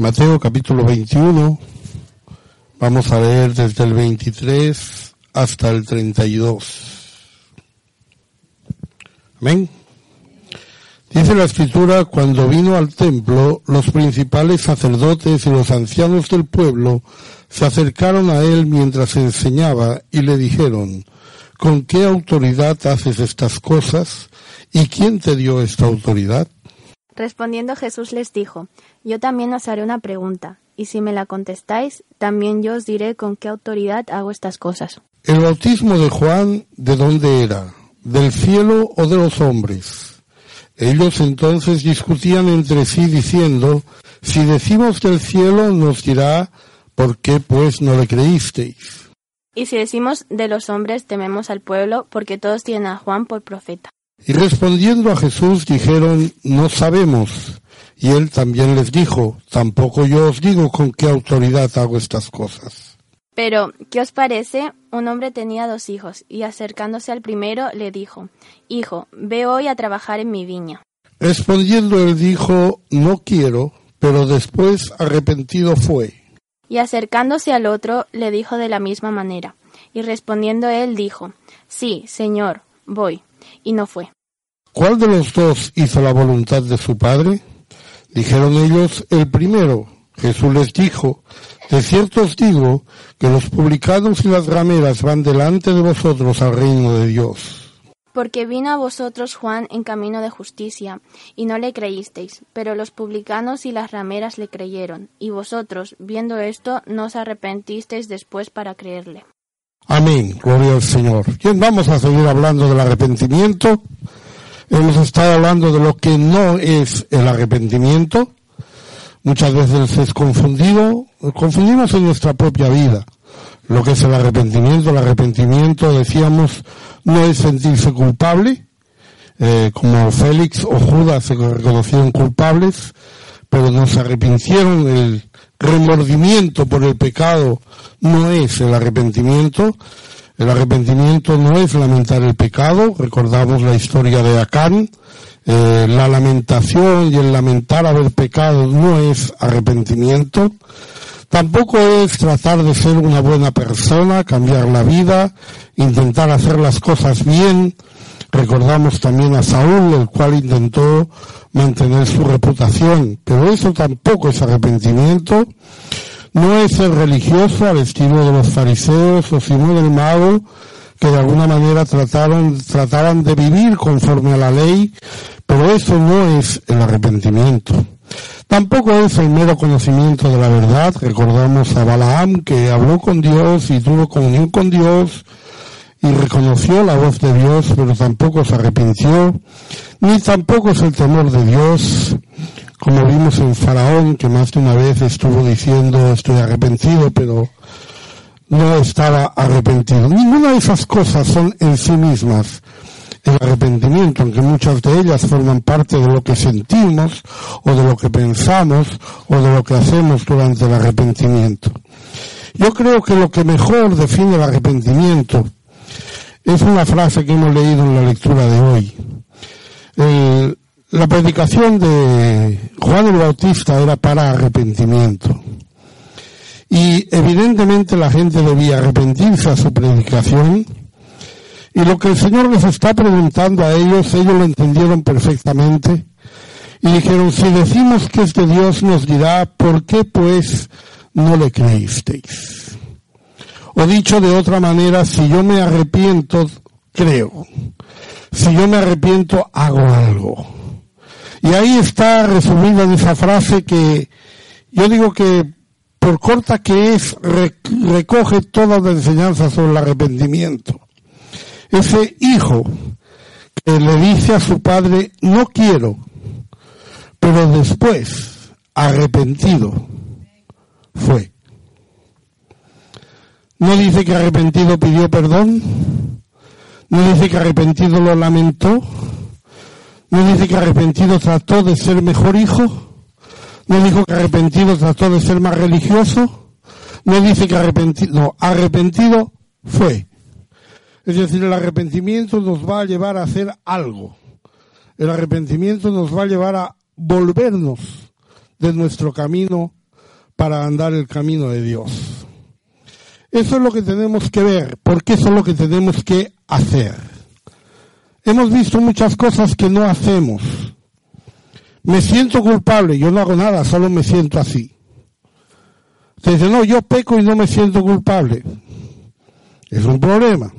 Mateo capítulo 21, vamos a leer desde el 23 hasta el 32. Amén. Dice la escritura, cuando vino al templo, los principales sacerdotes y los ancianos del pueblo se acercaron a él mientras enseñaba y le dijeron, ¿con qué autoridad haces estas cosas? ¿Y quién te dio esta autoridad? Respondiendo Jesús les dijo, Yo también os haré una pregunta, y si me la contestáis, también yo os diré con qué autoridad hago estas cosas. ¿El bautismo de Juan de dónde era? ¿Del cielo o de los hombres? Ellos entonces discutían entre sí diciendo, Si decimos del cielo, nos dirá, ¿por qué pues no le creísteis? Y si decimos de los hombres, tememos al pueblo, porque todos tienen a Juan por profeta. Y respondiendo a Jesús dijeron, no sabemos. Y él también les dijo, tampoco yo os digo con qué autoridad hago estas cosas. Pero, ¿qué os parece? Un hombre tenía dos hijos, y acercándose al primero le dijo, Hijo, ve hoy a trabajar en mi viña. Respondiendo él dijo, No quiero, pero después arrepentido fue. Y acercándose al otro le dijo de la misma manera. Y respondiendo él dijo, Sí, Señor, voy y no fue. ¿Cuál de los dos hizo la voluntad de su padre? Dijeron ellos, el primero. Jesús les dijo, de cierto os digo que los publicanos y las rameras van delante de vosotros al reino de Dios. Porque vino a vosotros Juan en camino de justicia, y no le creísteis, pero los publicanos y las rameras le creyeron, y vosotros, viendo esto, no os arrepentisteis después para creerle. Amén, gloria al Señor. Bien, vamos a seguir hablando del arrepentimiento. Hemos estado hablando de lo que no es el arrepentimiento. Muchas veces es confundido, confundimos en nuestra propia vida lo que es el arrepentimiento. El arrepentimiento, decíamos, no es sentirse culpable, eh, como Félix o Judas se reconocieron culpables, pero no se arrepintieron. El remordimiento por el pecado no es el arrepentimiento. El arrepentimiento no es lamentar el pecado. Recordamos la historia de Acán. Eh, la lamentación y el lamentar haber pecado no es arrepentimiento. Tampoco es tratar de ser una buena persona, cambiar la vida, intentar hacer las cosas bien. Recordamos también a Saúl, el cual intentó mantener su reputación, pero eso tampoco es arrepentimiento. No es ser religioso al estilo de los fariseos o sino del mago que de alguna manera trataron, trataban de vivir conforme a la ley, pero eso no es el arrepentimiento. Tampoco es el mero conocimiento de la verdad. Recordamos a Balaam que habló con Dios y tuvo comunión con Dios y reconoció la voz de Dios, pero tampoco se arrepintió, ni tampoco es el temor de Dios, como vimos en Faraón, que más de una vez estuvo diciendo estoy arrepentido, pero no estaba arrepentido. Ninguna de esas cosas son en sí mismas el arrepentimiento, aunque muchas de ellas forman parte de lo que sentimos o de lo que pensamos o de lo que hacemos durante el arrepentimiento. Yo creo que lo que mejor define el arrepentimiento es una frase que hemos leído en la lectura de hoy. la predicación de Juan el Bautista era para arrepentimiento. Y evidentemente la gente debía arrepentirse a su predicación. Y lo que el Señor les está preguntando a ellos, ellos lo entendieron perfectamente. Y dijeron, si decimos que es de Dios, nos dirá, ¿por qué pues no le creísteis? O dicho de otra manera, si yo me arrepiento, creo. Si yo me arrepiento, hago algo. Y ahí está resumida en esa frase que yo digo que por corta que es, recoge toda la enseñanza sobre el arrepentimiento. Ese hijo que le dice a su padre, no quiero, pero después, arrepentido, fue. No dice que arrepentido pidió perdón. No dice que arrepentido lo lamentó. No dice que arrepentido trató de ser mejor hijo. No dijo que arrepentido trató de ser más religioso. No dice que arrepentido, no, arrepentido fue. Es decir, el arrepentimiento nos va a llevar a hacer algo. El arrepentimiento nos va a llevar a volvernos de nuestro camino para andar el camino de Dios. Eso es lo que tenemos que ver, porque eso es lo que tenemos que hacer. Hemos visto muchas cosas que no hacemos. Me siento culpable, yo no hago nada, solo me siento así. Se dice, no, yo peco y no me siento culpable. Es un problema.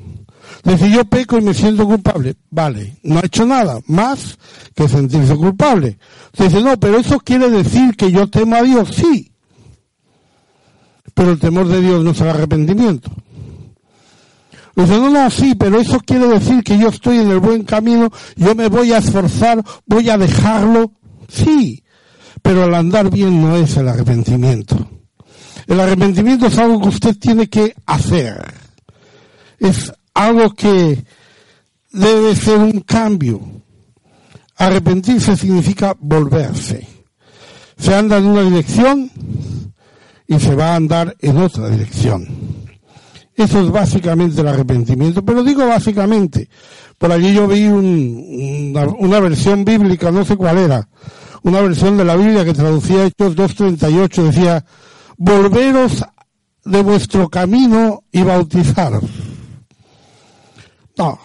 Dice, yo peco y me siento culpable. Vale, no ha hecho nada más que sentirse culpable. Se dice, no, pero eso quiere decir que yo temo a Dios. Sí. Pero el temor de Dios no el arrepentimiento. Dice, no, no, sí, pero eso quiere decir que yo estoy en el buen camino, yo me voy a esforzar, voy a dejarlo. Sí, pero el andar bien no es el arrepentimiento. El arrepentimiento es algo que usted tiene que hacer. Es algo que debe ser un cambio. Arrepentirse significa volverse. Se anda en una dirección y se va a andar en otra dirección. Eso es básicamente el arrepentimiento, pero digo básicamente. Por allí yo vi una, una, versión bíblica, no sé cuál era, una versión de la Biblia que traducía Hechos 2.38, decía, volveros de vuestro camino y bautizaros. No,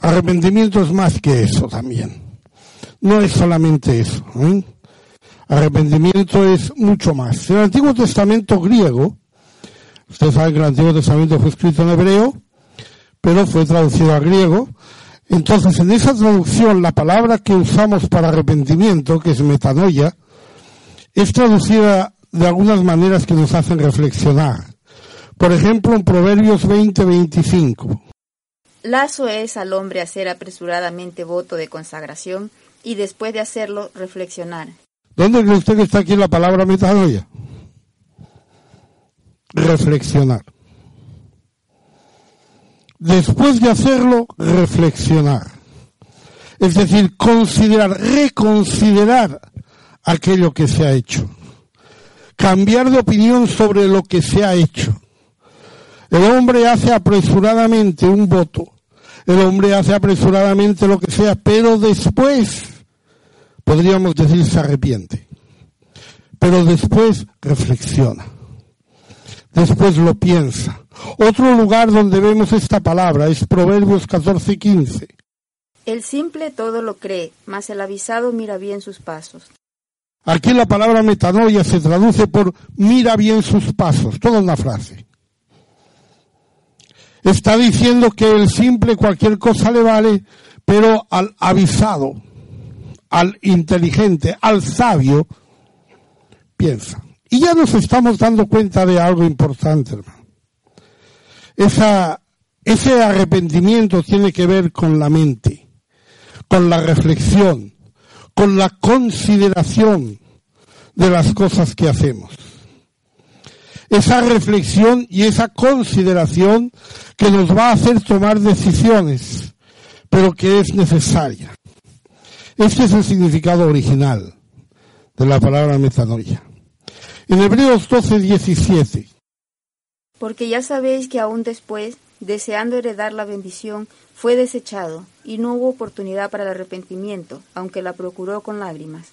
arrepentimiento es más que eso también. No es solamente eso. ¿eh? Arrepentimiento es mucho más. En el Antiguo Testamento griego, ustedes saben que el Antiguo Testamento fue escrito en hebreo, pero fue traducido a griego. Entonces, en esa traducción, la palabra que usamos para arrepentimiento, que es metanoia, es traducida de algunas maneras que nos hacen reflexionar. Por ejemplo, en Proverbios 20-25. Lazo es al hombre hacer apresuradamente voto de consagración y después de hacerlo reflexionar. ¿Dónde cree usted que está aquí la palabra metanoia? Reflexionar. Después de hacerlo, reflexionar. Es decir, considerar, reconsiderar aquello que se ha hecho cambiar de opinión sobre lo que se ha hecho. El hombre hace apresuradamente un voto, el hombre hace apresuradamente lo que sea, pero después, podríamos decir, se arrepiente. Pero después reflexiona. Después lo piensa. Otro lugar donde vemos esta palabra es Proverbios 14 y 15. El simple todo lo cree, mas el avisado mira bien sus pasos. Aquí la palabra metanoia se traduce por mira bien sus pasos, toda una frase. Está diciendo que el simple cualquier cosa le vale, pero al avisado, al inteligente, al sabio, piensa. Y ya nos estamos dando cuenta de algo importante, hermano. Ese arrepentimiento tiene que ver con la mente, con la reflexión, con la consideración de las cosas que hacemos. Esa reflexión y esa consideración que nos va a hacer tomar decisiones, pero que es necesaria. Este es el significado original de la palabra metanoia. En Hebreos 12, 17. Porque ya sabéis que aún después, deseando heredar la bendición, fue desechado y no hubo oportunidad para el arrepentimiento, aunque la procuró con lágrimas.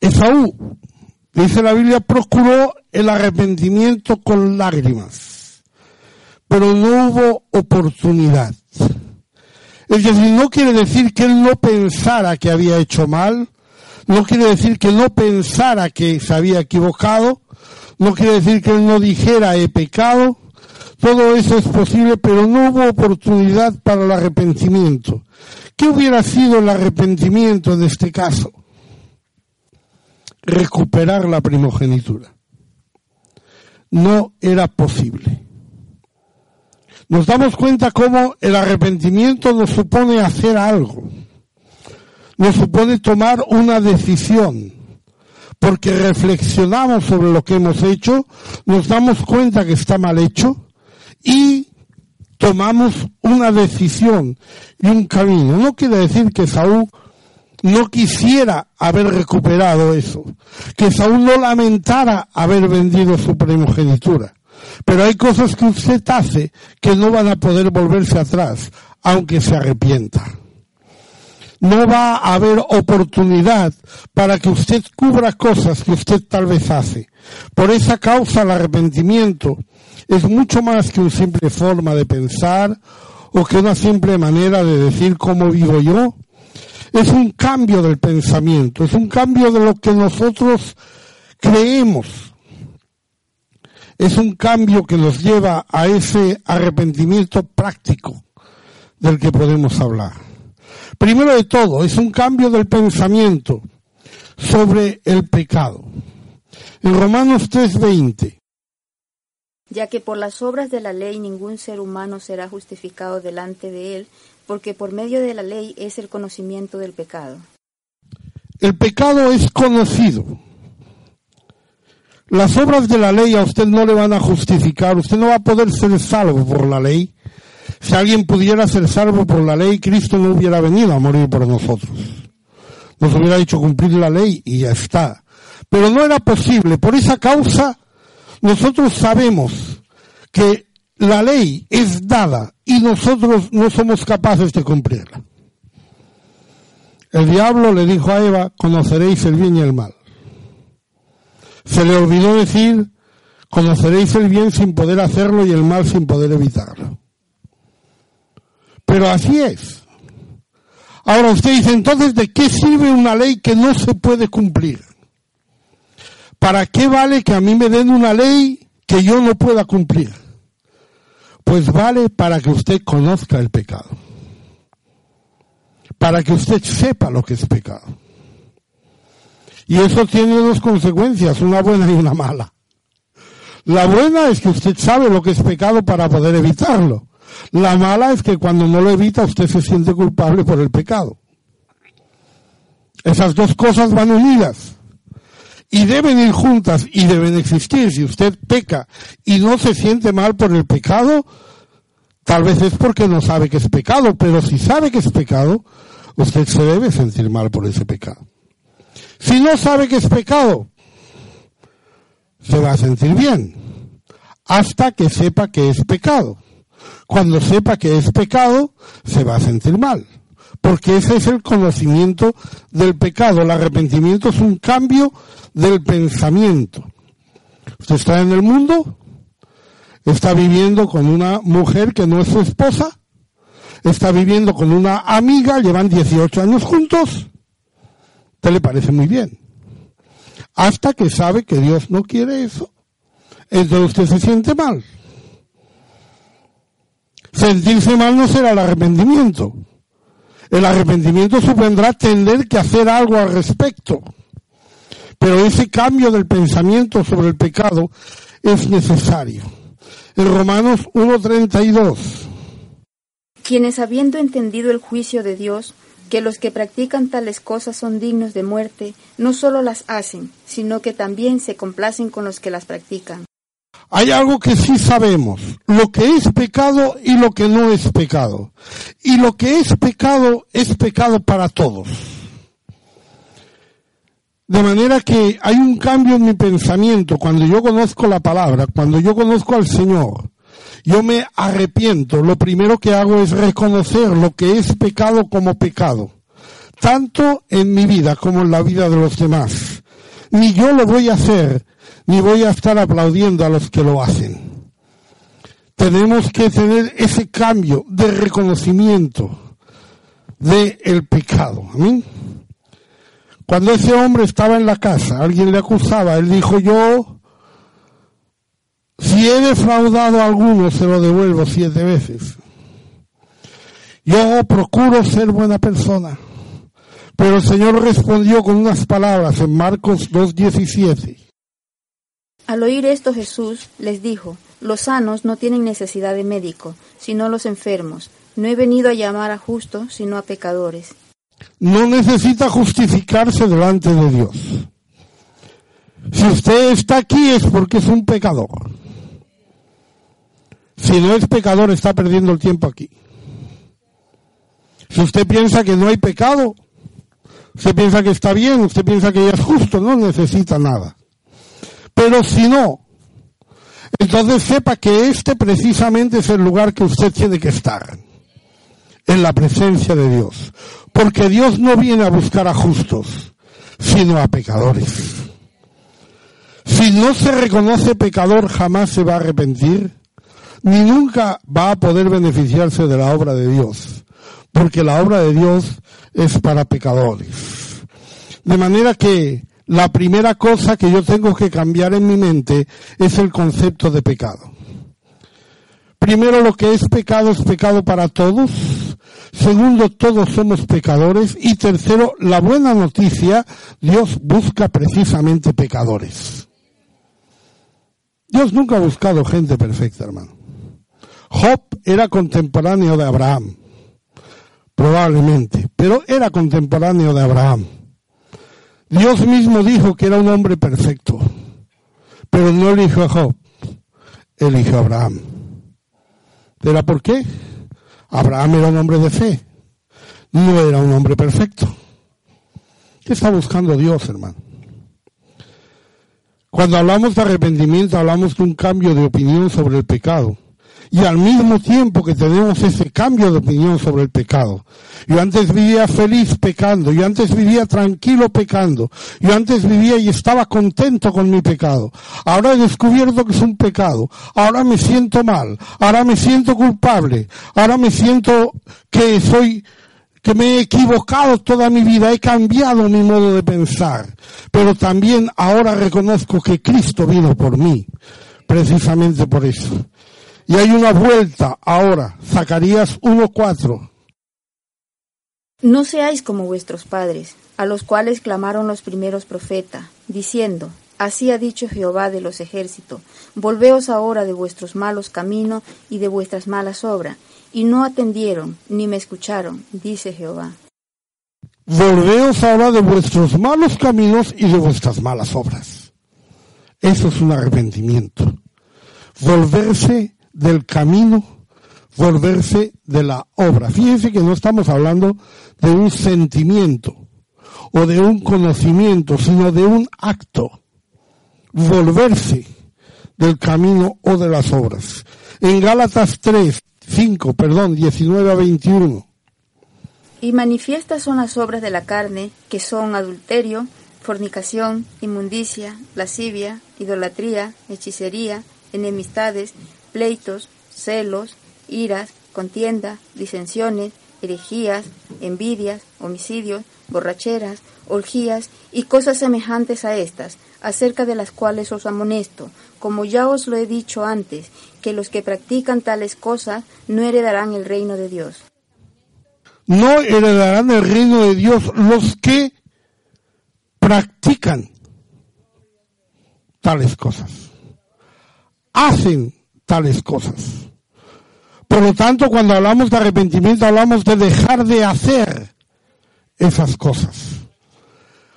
Esaú, dice la Biblia, procuró el arrepentimiento con lágrimas, pero no hubo oportunidad. Es decir, no quiere decir que él no pensara que había hecho mal, no quiere decir que no pensara que se había equivocado, no quiere decir que él no dijera he pecado, todo eso es posible, pero no hubo oportunidad para el arrepentimiento. ¿Qué hubiera sido el arrepentimiento en este caso? Recuperar la primogenitura. No era posible. Nos damos cuenta cómo el arrepentimiento nos supone hacer algo. Nos supone tomar una decisión porque reflexionamos sobre lo que hemos hecho, nos damos cuenta que está mal hecho y tomamos una decisión y un camino. No quiere decir que Saúl no quisiera haber recuperado eso, que Saúl no lamentara haber vendido su primogenitura. Pero hay cosas que usted hace que no van a poder volverse atrás, aunque se arrepienta. no va a haber oportunidad para que usted cubra cosas que usted tal vez hace. Por esa causa el arrepentimiento es mucho más que una simple forma de pensar o que una simple manera de decir cómo vivo yo. Es un cambio del pensamiento, es un cambio de lo que nosotros creemos. Es un cambio que nos lleva a ese arrepentimiento práctico del que podemos hablar. Primero de todo, es un cambio del pensamiento sobre el pecado. En Romanos 3:20. Ya que por las obras de la ley ningún ser humano será justificado delante de él, porque por medio de la ley es el conocimiento del pecado. El pecado es conocido. Las obras de la ley a usted no le van a justificar, usted no va a poder ser salvo por la ley. Si alguien pudiera ser salvo por la ley, Cristo no hubiera venido a morir por nosotros. Nos hubiera dicho cumplir la ley y ya está. Pero no era posible. Por esa causa, nosotros sabemos que la ley es dada y nosotros no somos capaces de cumplirla. El diablo le dijo a Eva, conoceréis el bien y el mal. Se le olvidó decir, conoceréis el bien sin poder hacerlo y el mal sin poder evitarlo. Pero así es. Ahora usted dice, entonces, ¿de qué sirve una ley que no se puede cumplir? ¿Para qué vale que a mí me den una ley que yo no pueda cumplir? Pues vale para que usted conozca el pecado. Para que usted sepa lo que es pecado. Y eso tiene dos consecuencias, una buena y una mala. La buena es que usted sabe lo que es pecado para poder evitarlo. La mala es que cuando no lo evita usted se siente culpable por el pecado. Esas dos cosas van unidas y deben ir juntas y deben existir. Si usted peca y no se siente mal por el pecado, tal vez es porque no sabe que es pecado, pero si sabe que es pecado, usted se debe sentir mal por ese pecado. Si no sabe que es pecado, se va a sentir bien hasta que sepa que es pecado. Cuando sepa que es pecado, se va a sentir mal. Porque ese es el conocimiento del pecado. El arrepentimiento es un cambio del pensamiento. Usted está en el mundo, está viviendo con una mujer que no es su esposa, está viviendo con una amiga, llevan 18 años juntos, le parece muy bien. Hasta que sabe que Dios no quiere eso, entonces usted se siente mal. Sentirse mal no será el arrepentimiento. El arrepentimiento supondrá tener que hacer algo al respecto. Pero ese cambio del pensamiento sobre el pecado es necesario. En Romanos 1.32. Quienes habiendo entendido el juicio de Dios, que los que practican tales cosas son dignos de muerte, no solo las hacen, sino que también se complacen con los que las practican. Hay algo que sí sabemos, lo que es pecado y lo que no es pecado. Y lo que es pecado es pecado para todos. De manera que hay un cambio en mi pensamiento cuando yo conozco la palabra, cuando yo conozco al Señor. Yo me arrepiento. Lo primero que hago es reconocer lo que es pecado como pecado. Tanto en mi vida como en la vida de los demás. Ni yo lo voy a hacer, ni voy a estar aplaudiendo a los que lo hacen. Tenemos que tener ese cambio de reconocimiento del el pecado. Amén. Cuando ese hombre estaba en la casa, alguien le acusaba, él dijo, yo, si he defraudado a alguno, se lo devuelvo siete veces. Yo procuro ser buena persona. Pero el Señor respondió con unas palabras en Marcos 2.17. Al oír esto Jesús les dijo, los sanos no tienen necesidad de médico, sino los enfermos. No he venido a llamar a justos, sino a pecadores. No necesita justificarse delante de Dios. Si usted está aquí es porque es un pecador. Si no es pecador está perdiendo el tiempo aquí. Si usted piensa que no hay pecado, usted piensa que está bien, usted piensa que ya es justo, no necesita nada. Pero si no, entonces sepa que este precisamente es el lugar que usted tiene que estar, en la presencia de Dios. Porque Dios no viene a buscar a justos, sino a pecadores. Si no se reconoce pecador, jamás se va a arrepentir, ni nunca va a poder beneficiarse de la obra de Dios, porque la obra de Dios es para pecadores. De manera que la primera cosa que yo tengo que cambiar en mi mente es el concepto de pecado. Primero, lo que es pecado es pecado para todos. Segundo, todos somos pecadores. Y tercero, la buena noticia, Dios busca precisamente pecadores. Dios nunca ha buscado gente perfecta, hermano. Job era contemporáneo de Abraham, probablemente, pero era contemporáneo de Abraham. Dios mismo dijo que era un hombre perfecto, pero no eligió a Job, eligió a Abraham. ¿Era por qué? Abraham era un hombre de fe, no era un hombre perfecto. ¿Qué está buscando Dios, hermano? Cuando hablamos de arrepentimiento, hablamos de un cambio de opinión sobre el pecado. Y al mismo tiempo que tenemos ese cambio de opinión sobre el pecado. Yo antes vivía feliz pecando, yo antes vivía tranquilo pecando, yo antes vivía y estaba contento con mi pecado. Ahora he descubierto que es un pecado, ahora me siento mal, ahora me siento culpable, ahora me siento que soy que me he equivocado toda mi vida, he cambiado mi modo de pensar, pero también ahora reconozco que Cristo vino por mí, precisamente por eso. Y hay una vuelta ahora, Zacarías 1.4. No seáis como vuestros padres, a los cuales clamaron los primeros profetas, diciendo, Así ha dicho Jehová de los ejércitos, volveos ahora de vuestros malos caminos y de vuestras malas obras, y no atendieron ni me escucharon, dice Jehová. Volveos ahora de vuestros malos caminos y de vuestras malas obras. Eso es un arrepentimiento. Volverse del camino, volverse de la obra. Fíjense que no estamos hablando de un sentimiento o de un conocimiento, sino de un acto. Volverse del camino o de las obras. En Gálatas 3, 5, perdón, 19 a 21. Y manifiestas son las obras de la carne, que son adulterio, fornicación, inmundicia, lascivia, idolatría, hechicería, enemistades, pleitos, celos, iras, contienda, disensiones, herejías, envidias, homicidios, borracheras, orgías y cosas semejantes a estas, acerca de las cuales os amonesto, como ya os lo he dicho antes, que los que practican tales cosas no heredarán el reino de Dios. No heredarán el reino de Dios los que practican tales cosas, hacen tales cosas. Por lo tanto, cuando hablamos de arrepentimiento, hablamos de dejar de hacer esas cosas.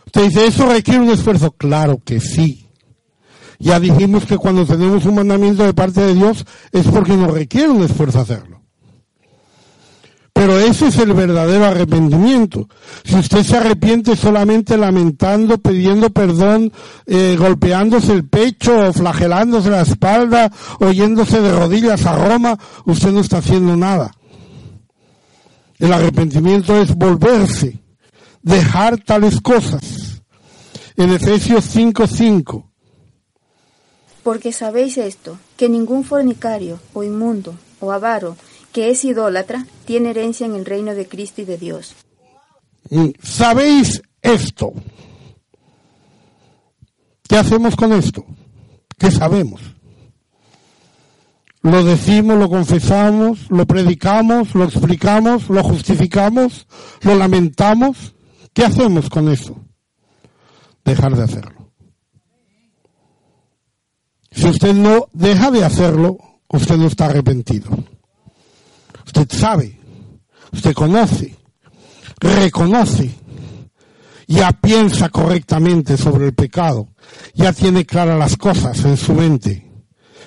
Usted dice, ¿eso requiere un esfuerzo? Claro que sí. Ya dijimos que cuando tenemos un mandamiento de parte de Dios es porque nos requiere un esfuerzo hacerlo. Pero ese es el verdadero arrepentimiento. Si usted se arrepiente solamente lamentando, pidiendo perdón, eh, golpeándose el pecho, o flagelándose la espalda, oyéndose de rodillas a Roma, usted no está haciendo nada. El arrepentimiento es volverse, dejar tales cosas. En Efesios 5:5. Porque sabéis esto, que ningún fornicario, o inmundo, o avaro, que es idólatra, tiene herencia en el reino de Cristo y de Dios. ¿Sabéis esto? ¿Qué hacemos con esto? ¿Qué sabemos? Lo decimos, lo confesamos, lo predicamos, lo explicamos, lo justificamos, lo lamentamos. ¿Qué hacemos con eso? Dejar de hacerlo. Si usted no deja de hacerlo, usted no está arrepentido. Usted sabe, usted conoce, reconoce, ya piensa correctamente sobre el pecado, ya tiene claras las cosas en su mente,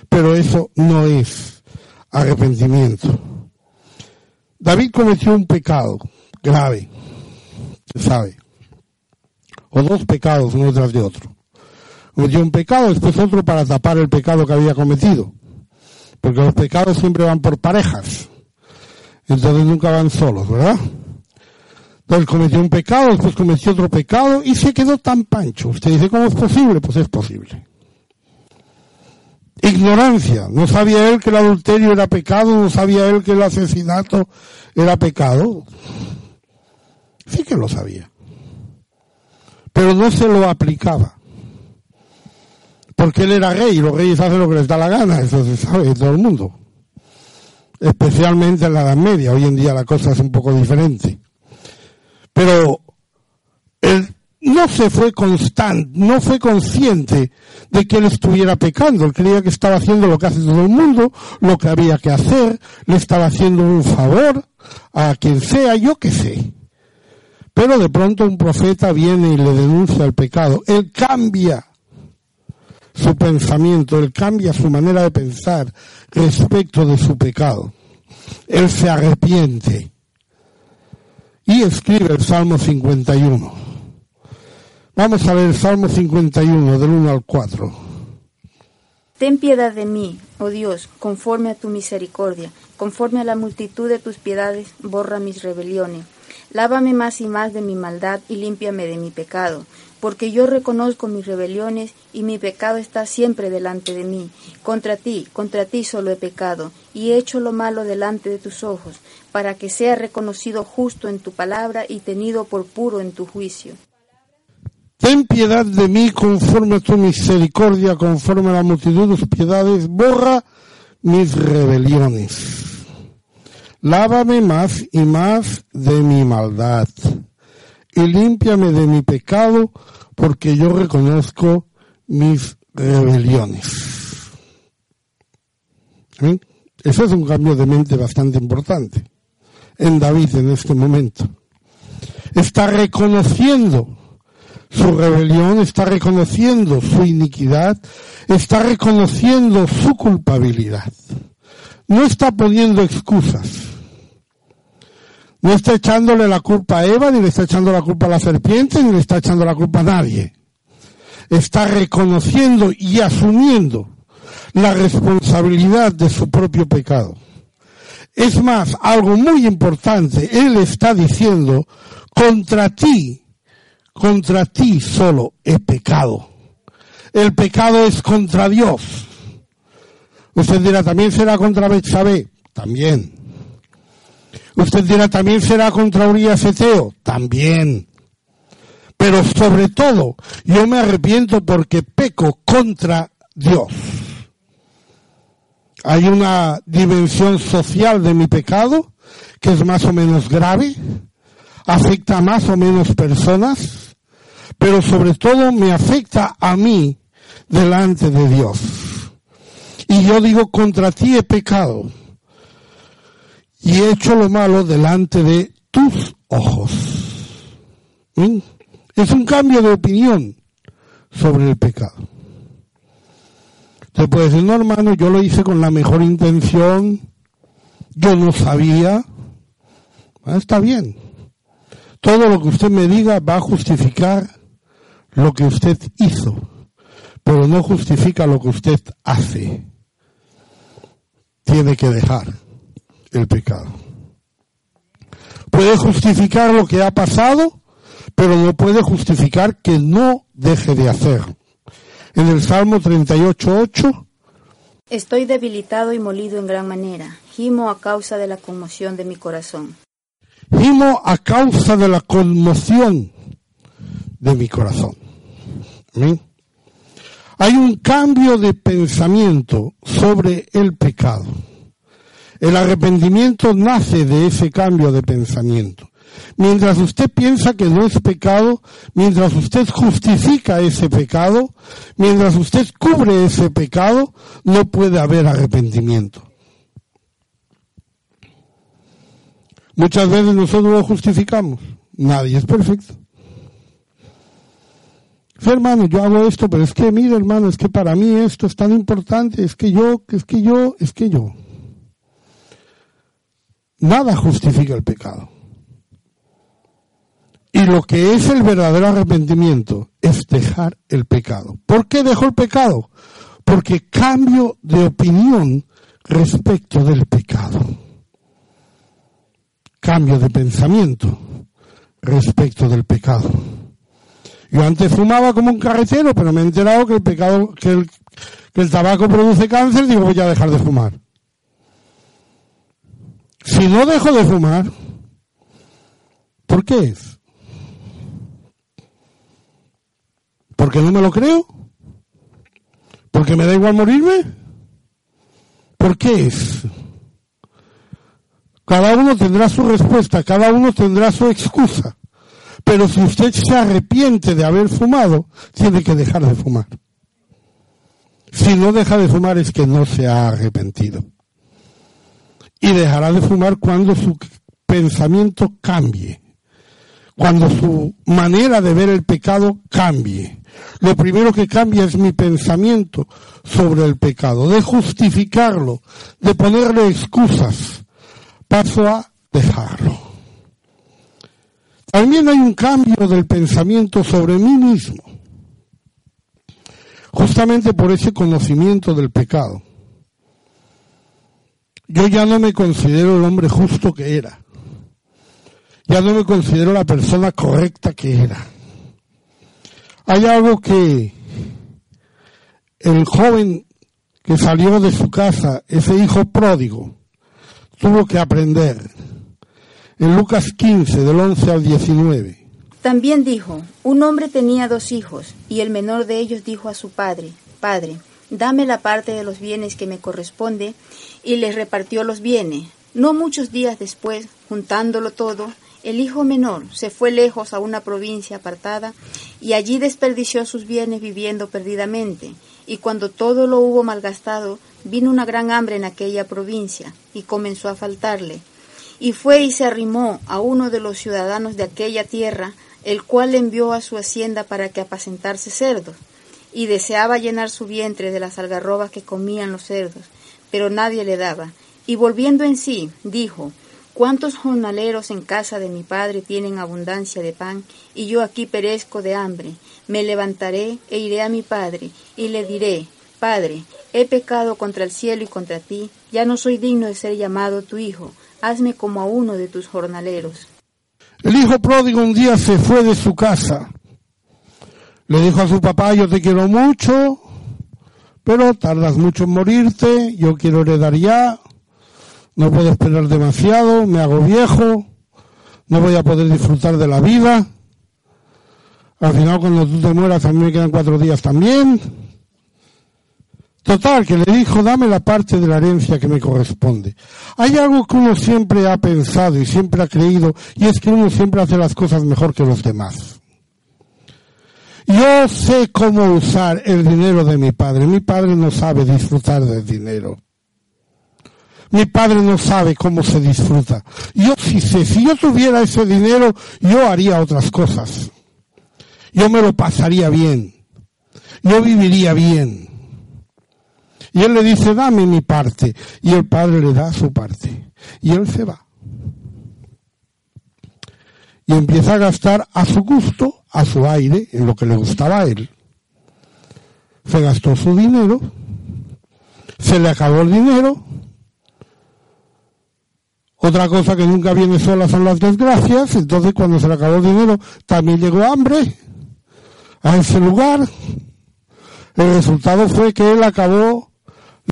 pero eso no es arrepentimiento. David cometió un pecado grave, sabe, o dos pecados uno tras de otro. Cometió un pecado, después otro para tapar el pecado que había cometido, porque los pecados siempre van por parejas entonces nunca van solos, ¿verdad? Entonces cometió un pecado, después cometió otro pecado y se quedó tan pancho. Usted dice, ¿cómo es posible? Pues es posible. Ignorancia. No sabía él que el adulterio era pecado, no sabía él que el asesinato era pecado. Sí que lo sabía. Pero no se lo aplicaba. Porque él era rey y los reyes hacen lo que les da la gana, eso se sabe de todo el mundo. Especialmente en la Edad Media. Hoy en día la cosa es un poco diferente. Pero él no se fue constante, no fue consciente de que él estuviera pecando. Él creía que estaba haciendo lo que hace todo el mundo, lo que había que hacer, le estaba haciendo un favor a quien sea, yo que sé. Pero de pronto un profeta viene y le denuncia el pecado. Él cambia su pensamiento, él cambia su manera de pensar respecto de su pecado. Él se arrepiente y escribe el Salmo 51. Vamos a ver el Salmo 51 del 1 al 4. Ten piedad de mí, oh Dios, conforme a tu misericordia, conforme a la multitud de tus piedades, borra mis rebeliones. Lávame más y más de mi maldad y límpiame de mi pecado, porque yo reconozco mis rebeliones y mi pecado está siempre delante de mí. Contra ti, contra ti solo he pecado, y he hecho lo malo delante de tus ojos, para que sea reconocido justo en tu palabra y tenido por puro en tu juicio. Ten piedad de mí conforme a tu misericordia, conforme a la multitud de tus piedades, borra mis rebeliones. Lávame más y más de mi maldad y límpiame de mi pecado, porque yo reconozco mis rebeliones. ¿Eh? Ese es un cambio de mente bastante importante en David en este momento. Está reconociendo su rebelión, está reconociendo su iniquidad, está reconociendo su culpabilidad. No está poniendo excusas. No está echándole la culpa a Eva, ni le está echando la culpa a la serpiente, ni le está echando la culpa a nadie. Está reconociendo y asumiendo la responsabilidad de su propio pecado. Es más, algo muy importante, Él está diciendo, contra ti, contra ti solo he pecado. El pecado es contra Dios. Usted dirá, ¿también será contra Betsabé? También. Usted dirá, ¿también será contra Urias Eteo? También. Pero sobre todo, yo me arrepiento porque peco contra Dios. Hay una dimensión social de mi pecado que es más o menos grave, afecta a más o menos personas, pero sobre todo me afecta a mí delante de Dios. Y yo digo, contra ti he pecado y he hecho lo malo delante de tus ojos. ¿Mm? Es un cambio de opinión sobre el pecado. Se puede decir, no hermano, yo lo hice con la mejor intención, yo no sabía. Ah, está bien. Todo lo que usted me diga va a justificar lo que usted hizo, pero no justifica lo que usted hace. Tiene que dejar el pecado. Puede justificar lo que ha pasado, pero no puede justificar que no deje de hacer. En el Salmo 38.8 Estoy debilitado y molido en gran manera. Gimo a causa de la conmoción de mi corazón. Gimo a causa de la conmoción de mi corazón. Hay un cambio de pensamiento sobre el pecado. El arrepentimiento nace de ese cambio de pensamiento. Mientras usted piensa que no es pecado, mientras usted justifica ese pecado, mientras usted cubre ese pecado, no puede haber arrepentimiento. Muchas veces nosotros lo justificamos. Nadie es perfecto. hermano, yo hago esto, pero es que, mire, hermano, es que para mí esto es tan importante, es que yo, es que yo, es que yo. Nada justifica el pecado. Y lo que es el verdadero arrepentimiento es dejar el pecado. ¿Por qué dejo el pecado? Porque cambio de opinión respecto del pecado. Cambio de pensamiento respecto del pecado. Yo antes fumaba como un carretero, pero me he enterado que el pecado, que el, que el tabaco produce cáncer, digo voy a dejar de fumar. Si no dejo de fumar, ¿por qué es? ¿Porque no me lo creo? ¿Porque me da igual morirme? ¿Por qué es? Cada uno tendrá su respuesta, cada uno tendrá su excusa. Pero si usted se arrepiente de haber fumado, tiene que dejar de fumar. Si no deja de fumar es que no se ha arrepentido. Y dejará de fumar cuando su pensamiento cambie, cuando su manera de ver el pecado cambie. Lo primero que cambia es mi pensamiento sobre el pecado, de justificarlo, de ponerle excusas. Paso a dejarlo. También hay un cambio del pensamiento sobre mí mismo, justamente por ese conocimiento del pecado. Yo ya no me considero el hombre justo que era. Ya no me considero la persona correcta que era. Hay algo que el joven que salió de su casa, ese hijo pródigo, tuvo que aprender. En Lucas 15, del 11 al 19. También dijo, un hombre tenía dos hijos, y el menor de ellos dijo a su padre, Padre, dame la parte de los bienes que me corresponde, y les repartió los bienes. No muchos días después, juntándolo todo, el hijo menor se fue lejos a una provincia apartada y allí desperdició sus bienes viviendo perdidamente. Y cuando todo lo hubo malgastado, vino una gran hambre en aquella provincia y comenzó a faltarle. Y fue y se arrimó a uno de los ciudadanos de aquella tierra, el cual le envió a su hacienda para que apacentase cerdos. Y deseaba llenar su vientre de las algarrobas que comían los cerdos, pero nadie le daba. Y volviendo en sí, dijo, ¿Cuántos jornaleros en casa de mi padre tienen abundancia de pan y yo aquí perezco de hambre? Me levantaré e iré a mi padre y le diré, Padre, he pecado contra el cielo y contra ti, ya no soy digno de ser llamado tu hijo, hazme como a uno de tus jornaleros. El hijo pródigo un día se fue de su casa. Le dijo a su papá, yo te quiero mucho, pero tardas mucho en morirte, yo quiero heredar ya, no puedo esperar demasiado, me hago viejo, no voy a poder disfrutar de la vida. Al final, cuando tú te mueras, a mí me quedan cuatro días también. Total, que le dijo, dame la parte de la herencia que me corresponde. Hay algo que uno siempre ha pensado y siempre ha creído, y es que uno siempre hace las cosas mejor que los demás. Yo sé cómo usar el dinero de mi padre. Mi padre no sabe disfrutar del dinero. Mi padre no sabe cómo se disfruta. Yo sí sé, si yo tuviera ese dinero, yo haría otras cosas. Yo me lo pasaría bien. Yo viviría bien. Y él le dice, dame mi parte. Y el padre le da su parte. Y él se va. Y empieza a gastar a su gusto, a su aire, en lo que le gustaba a él. Se gastó su dinero. Se le acabó el dinero otra cosa que nunca viene sola son las desgracias, entonces cuando se le acabó el dinero también llegó hambre a ese lugar. El resultado fue que él acabó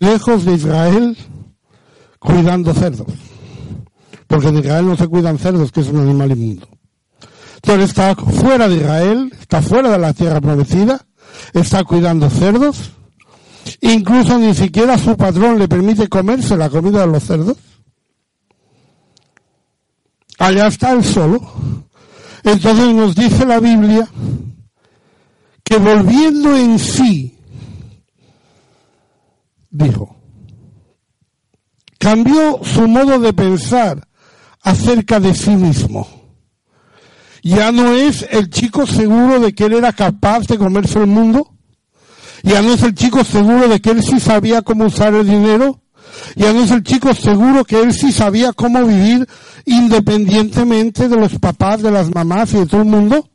lejos de Israel cuidando cerdos. Porque en Israel no se cuidan cerdos, que es un animal inmundo. Entonces está fuera de Israel, está fuera de la tierra prometida, está cuidando cerdos. Incluso ni siquiera su patrón le permite comerse la comida de los cerdos allá está el solo. Entonces nos dice la Biblia que volviendo en sí, dijo, cambió su modo de pensar acerca de sí mismo. Ya no es el chico seguro de que él era capaz de comerse el mundo. Ya no es el chico seguro de que él sí sabía cómo usar el dinero. Ya no es el chico seguro que él sí sabía cómo vivir independientemente de los papás, de las mamás y de todo el mundo.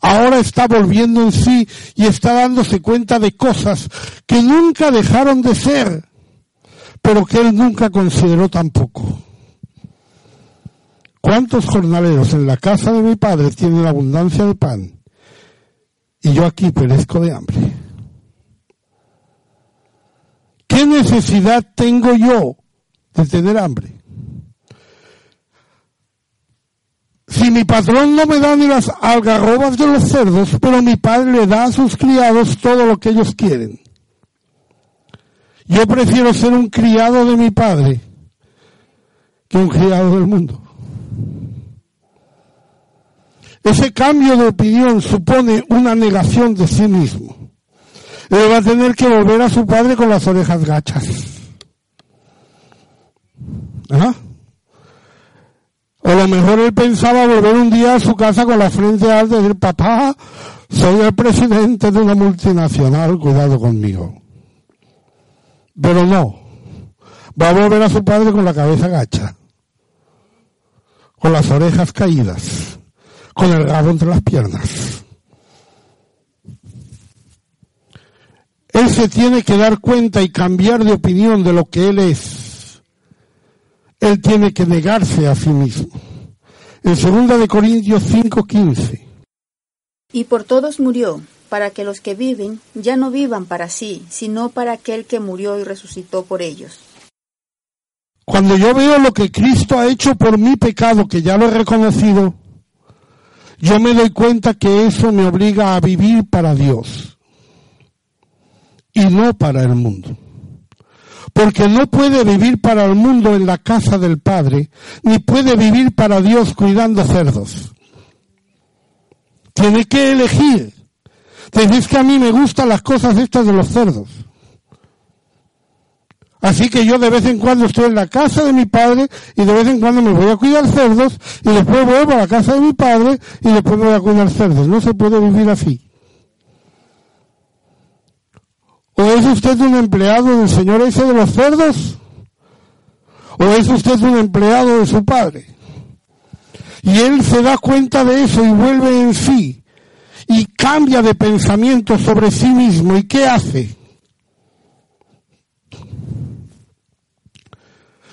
Ahora está volviendo en sí y está dándose cuenta de cosas que nunca dejaron de ser, pero que él nunca consideró tampoco. ¿Cuántos jornaleros en la casa de mi padre tienen abundancia de pan? Y yo aquí perezco de hambre. ¿Qué necesidad tengo yo de tener hambre? Si mi patrón no me da ni las algarrobas de los cerdos, pero mi padre le da a sus criados todo lo que ellos quieren. Yo prefiero ser un criado de mi padre que un criado del mundo. Ese cambio de opinión supone una negación de sí mismo. Él va a tener que volver a su padre con las orejas gachas. ¿Ah? O a lo mejor él pensaba volver un día a su casa con la frente alta y decir, papá, soy el presidente de una multinacional, cuidado conmigo. Pero no. Va a volver a su padre con la cabeza gacha. Con las orejas caídas. Con el rabo entre las piernas. Él se tiene que dar cuenta y cambiar de opinión de lo que él es él tiene que negarse a sí mismo. En 2 de Corintios 5:15. Y por todos murió, para que los que viven ya no vivan para sí, sino para aquel que murió y resucitó por ellos. Cuando yo veo lo que Cristo ha hecho por mi pecado, que ya lo he reconocido, yo me doy cuenta que eso me obliga a vivir para Dios y no para el mundo porque no puede vivir para el mundo en la casa del Padre, ni puede vivir para Dios cuidando cerdos. Tiene que elegir. Decís que a mí me gustan las cosas estas de los cerdos. Así que yo de vez en cuando estoy en la casa de mi padre y de vez en cuando me voy a cuidar cerdos y después vuelvo a la casa de mi padre y después me voy a cuidar cerdos. No se puede vivir así. ¿O es usted un empleado del señor ese de los cerdos? ¿O es usted un empleado de su padre? Y él se da cuenta de eso y vuelve en sí y cambia de pensamiento sobre sí mismo. ¿Y qué hace?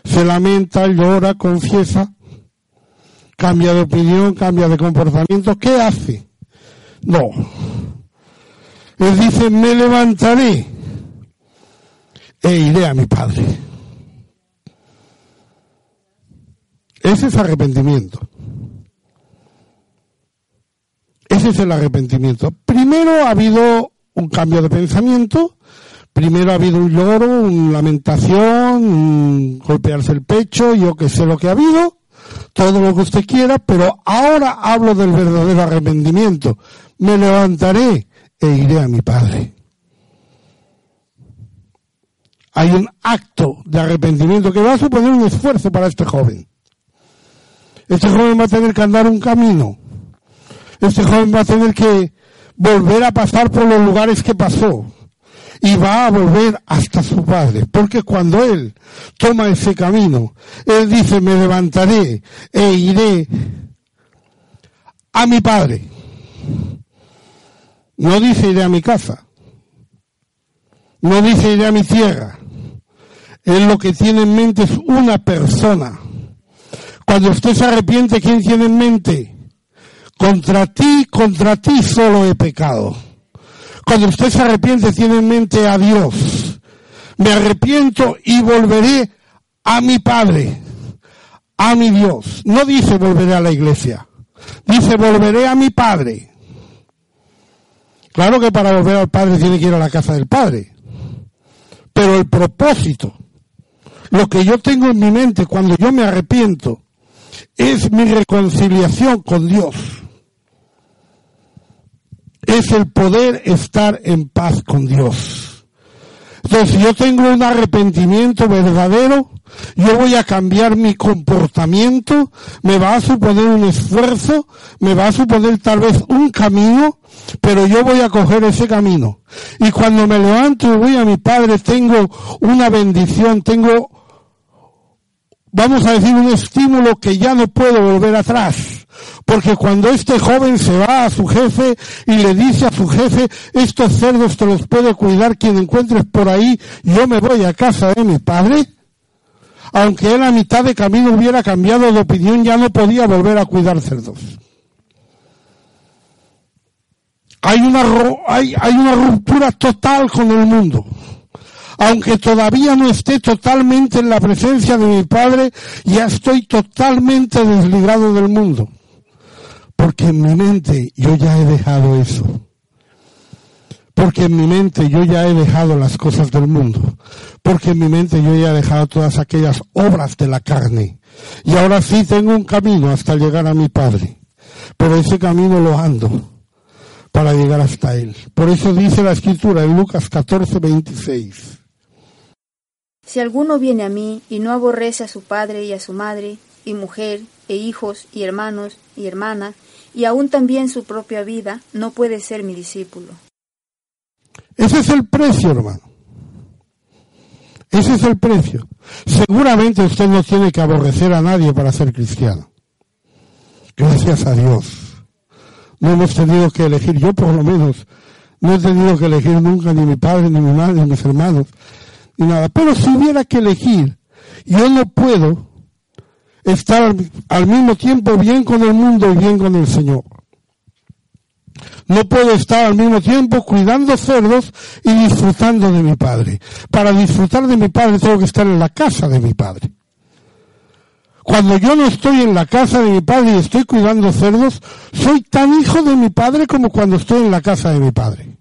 Se lamenta, llora, confiesa, cambia de opinión, cambia de comportamiento. ¿Qué hace? No. Él dice, me levantaré e iré a mi Padre. Ese es arrepentimiento. Ese es el arrepentimiento. Primero ha habido un cambio de pensamiento, primero ha habido un lloro, una lamentación, un golpearse el pecho, yo que sé lo que ha habido, todo lo que usted quiera, pero ahora hablo del verdadero arrepentimiento. Me levantaré e iré a mi Padre. Hay un acto de arrepentimiento que va a suponer un esfuerzo para este joven. Este joven va a tener que andar un camino. Este joven va a tener que volver a pasar por los lugares que pasó. Y va a volver hasta su padre. Porque cuando él toma ese camino, él dice, me levantaré e iré a mi padre. No dice iré a mi casa. No dice iré a mi tierra. Él lo que tiene en mente es una persona. Cuando usted se arrepiente, ¿quién tiene en mente? Contra ti, contra ti solo he pecado. Cuando usted se arrepiente, tiene en mente a Dios. Me arrepiento y volveré a mi Padre, a mi Dios. No dice volveré a la iglesia. Dice volveré a mi Padre. Claro que para volver al Padre tiene que ir a la casa del Padre. Pero el propósito, lo que yo tengo en mi mente cuando yo me arrepiento, es mi reconciliación con Dios. Es el poder estar en paz con Dios. Entonces, si yo tengo un arrepentimiento verdadero, yo voy a cambiar mi comportamiento, me va a suponer un esfuerzo, me va a suponer tal vez un camino, pero yo voy a coger ese camino. Y cuando me levanto y voy a mi padre, tengo una bendición, tengo, vamos a decir, un estímulo que ya no puedo volver atrás. Porque cuando este joven se va a su jefe y le dice a su jefe, estos cerdos te los puede cuidar quien encuentres por ahí, yo me voy a casa de mi padre, aunque él a mitad de camino hubiera cambiado de opinión, ya no podía volver a cuidar cerdos. Hay una, hay, hay una ruptura total con el mundo. Aunque todavía no esté totalmente en la presencia de mi Padre, ya estoy totalmente desligado del mundo. Porque en mi mente yo ya he dejado eso. Porque en mi mente yo ya he dejado las cosas del mundo. Porque en mi mente yo ya he dejado todas aquellas obras de la carne. Y ahora sí tengo un camino hasta llegar a mi Padre. Pero ese camino lo ando para llegar hasta Él. Por eso dice la Escritura en Lucas 14, 26. Si alguno viene a mí y no aborrece a su padre y a su madre, y mujer, e hijos, y hermanos, y hermana, y aún también su propia vida, no puede ser mi discípulo. Ese es el precio, hermano. Ese es el precio. Seguramente usted no tiene que aborrecer a nadie para ser cristiano. Gracias a Dios no hemos tenido que elegir, yo por lo menos, no he tenido que elegir nunca ni mi padre, ni mi madre, ni mis hermanos, nada. Pero si hubiera que elegir, yo no puedo estar al mismo tiempo bien con el mundo y bien con el Señor. No puedo estar al mismo tiempo cuidando cerdos y disfrutando de mi Padre. Para disfrutar de mi Padre tengo que estar en la casa de mi Padre. Cuando yo no estoy en la casa de mi padre y estoy cuidando cerdos, soy tan hijo de mi padre como cuando estoy en la casa de mi padre.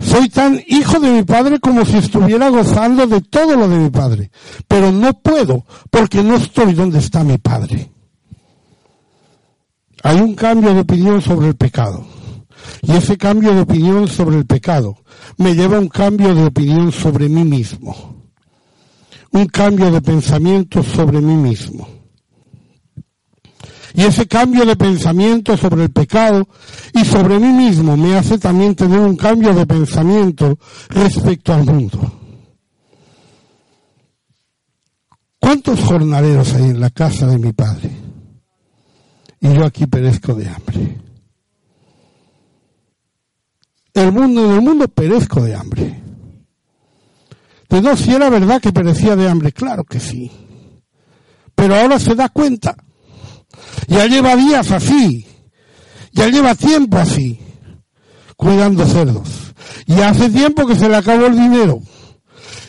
Soy tan hijo de mi padre como si estuviera gozando de todo lo de mi padre. Pero no puedo porque no estoy donde está mi padre. Hay un cambio de opinión sobre el pecado. Y ese cambio de opinión sobre el pecado me lleva a un cambio de opinión sobre mí mismo un cambio de pensamiento sobre mí mismo. Y ese cambio de pensamiento sobre el pecado y sobre mí mismo me hace también tener un cambio de pensamiento respecto al mundo. ¿Cuántos jornaleros hay en la casa de mi padre? Y yo aquí perezco de hambre. El mundo, en el mundo perezco de hambre. Pero si era verdad que perecía de hambre, claro que sí. Pero ahora se da cuenta. Ya lleva días así. Ya lleva tiempo así. Cuidando cerdos. Ya hace tiempo que se le acabó el dinero.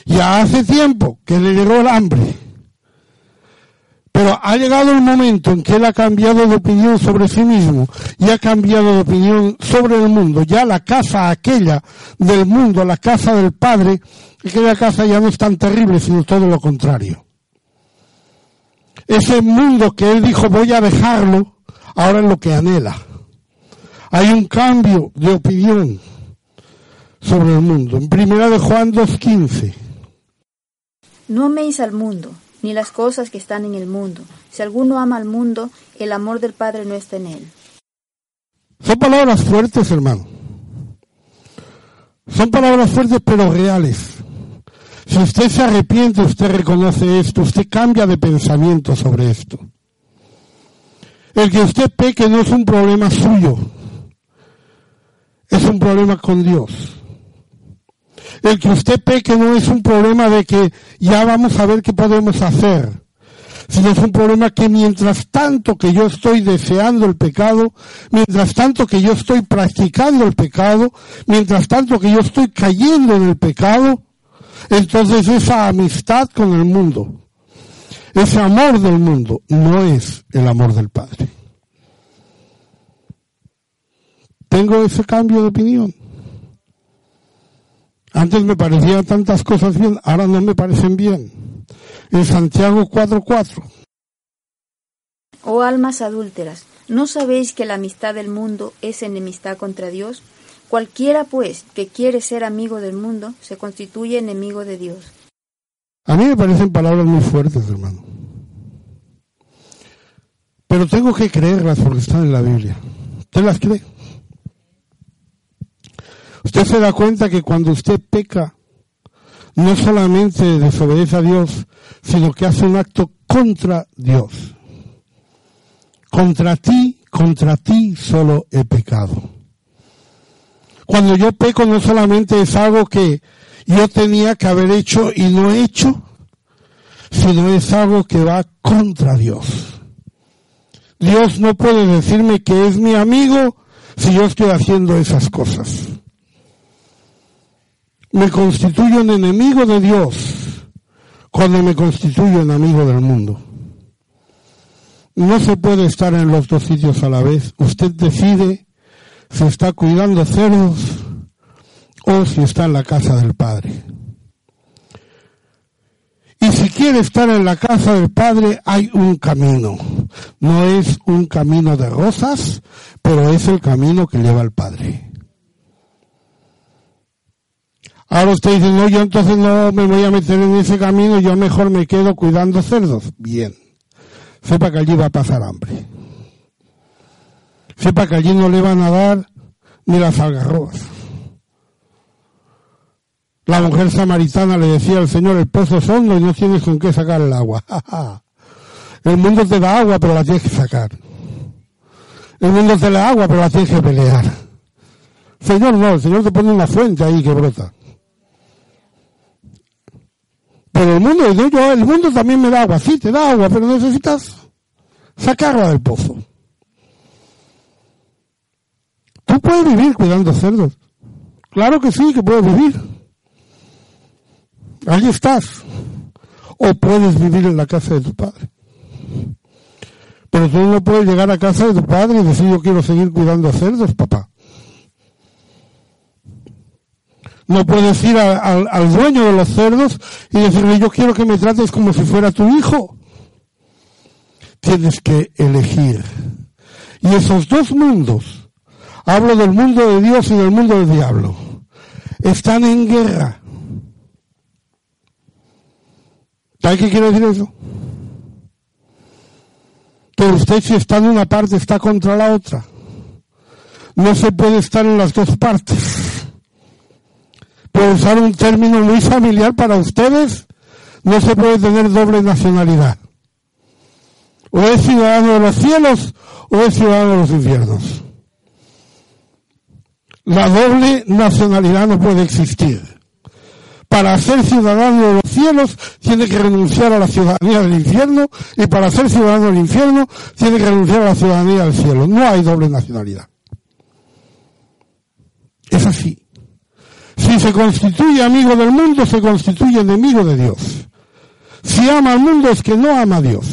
Ya hace tiempo que le llegó el hambre. Pero ha llegado el momento en que él ha cambiado de opinión sobre sí mismo y ha cambiado de opinión sobre el mundo. Ya la casa aquella del mundo, la casa del Padre, aquella casa ya no es tan terrible, sino todo lo contrario. Ese mundo que él dijo voy a dejarlo, ahora es lo que anhela. Hay un cambio de opinión sobre el mundo. En primera de Juan 2.15. No améis al mundo ni las cosas que están en el mundo. Si alguno ama al mundo, el amor del Padre no está en él. Son palabras fuertes, hermano. Son palabras fuertes pero reales. Si usted se arrepiente, usted reconoce esto, usted cambia de pensamiento sobre esto. El que usted peque no es un problema suyo, es un problema con Dios. El que usted peque no es un problema de que ya vamos a ver qué podemos hacer, sino es un problema que mientras tanto que yo estoy deseando el pecado, mientras tanto que yo estoy practicando el pecado, mientras tanto que yo estoy cayendo en el pecado, entonces esa amistad con el mundo, ese amor del mundo, no es el amor del Padre. Tengo ese cambio de opinión. Antes me parecían tantas cosas bien, ahora no me parecen bien. En Santiago 4:4. Oh almas adúlteras, ¿no sabéis que la amistad del mundo es enemistad contra Dios? Cualquiera, pues, que quiere ser amigo del mundo, se constituye enemigo de Dios. A mí me parecen palabras muy fuertes, hermano. Pero tengo que creerlas porque están en la Biblia. ¿Usted las cree? Usted se da cuenta que cuando usted peca, no solamente desobedece a Dios, sino que hace un acto contra Dios. Contra ti, contra ti solo he pecado. Cuando yo peco no solamente es algo que yo tenía que haber hecho y no he hecho, sino es algo que va contra Dios. Dios no puede decirme que es mi amigo si yo estoy haciendo esas cosas. Me constituyo en enemigo de Dios cuando me constituyo en amigo del mundo. No se puede estar en los dos sitios a la vez. Usted decide si está cuidando cerdos o si está en la casa del Padre. Y si quiere estar en la casa del Padre, hay un camino. No es un camino de rosas, pero es el camino que lleva al Padre. Ahora usted dice, no, yo entonces no me voy a meter en ese camino, yo mejor me quedo cuidando cerdos. Bien. Sepa que allí va a pasar hambre. Sepa que allí no le van a dar ni las algarrobas. La mujer samaritana le decía al Señor, el pozo es hondo y no tienes con qué sacar el agua. el mundo te da agua, pero la tienes que sacar. El mundo te da agua, pero la tienes que pelear. Señor, no, el Señor te pone una fuente ahí que brota. Pero el mundo, el mundo también me da agua, sí, te da agua, pero necesitas sacarla del pozo. Tú puedes vivir cuidando cerdos. Claro que sí, que puedes vivir. Allí estás. O puedes vivir en la casa de tu padre. Pero tú no puedes llegar a casa de tu padre y decir yo quiero seguir cuidando cerdos, papá. No puedes ir al dueño de los cerdos y decirle yo quiero que me trates como si fuera tu hijo. Tienes que elegir. Y esos dos mundos, hablo del mundo de Dios y del mundo del diablo, están en guerra. ¿Sabes qué quiere decir eso? Que usted si está en una parte está contra la otra. No se puede estar en las dos partes. Por usar un término muy familiar para ustedes, no se puede tener doble nacionalidad. O es ciudadano de los cielos o es ciudadano de los infiernos. La doble nacionalidad no puede existir para ser ciudadano de los cielos tiene que renunciar a la ciudadanía del infierno y para ser ciudadano del infierno tiene que renunciar a la ciudadanía del cielo. No hay doble nacionalidad. Es así. Si se constituye amigo del mundo, se constituye enemigo de Dios. Si ama al mundo es que no ama a Dios.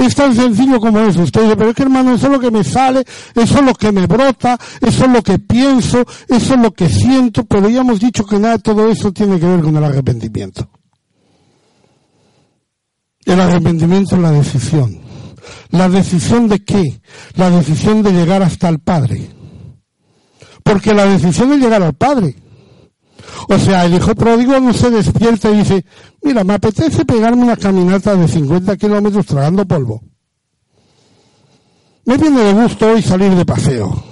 Es tan sencillo como eso. Usted dice, pero es que hermano, eso es lo que me sale, eso es lo que me brota, eso es lo que pienso, eso es lo que siento, pero ya hemos dicho que nada de todo eso tiene que ver con el arrepentimiento. El arrepentimiento es la decisión. ¿La decisión de qué? La decisión de llegar hasta el Padre. Porque la decisión de llegar al Padre. O sea, el hijo pródigo no se despierta y dice, mira, me apetece pegarme una caminata de 50 kilómetros tragando polvo. Me viene de gusto hoy salir de paseo.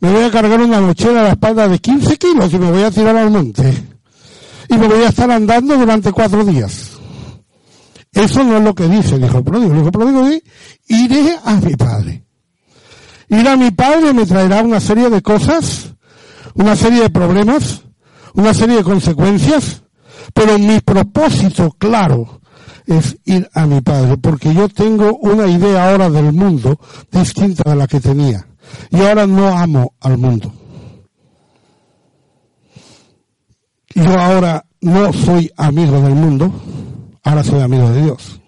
Me voy a cargar una mochila a la espalda de 15 kilos y me voy a tirar al monte. Y me voy a estar andando durante cuatro días. Eso no es lo que dice el hijo pródigo. El hijo pródigo dice, iré a mi padre. Ir a mi padre me traerá una serie de cosas, una serie de problemas, una serie de consecuencias, pero mi propósito claro es ir a mi padre, porque yo tengo una idea ahora del mundo distinta de la que tenía. Y ahora no amo al mundo. Yo ahora no soy amigo del mundo, ahora soy amigo de Dios.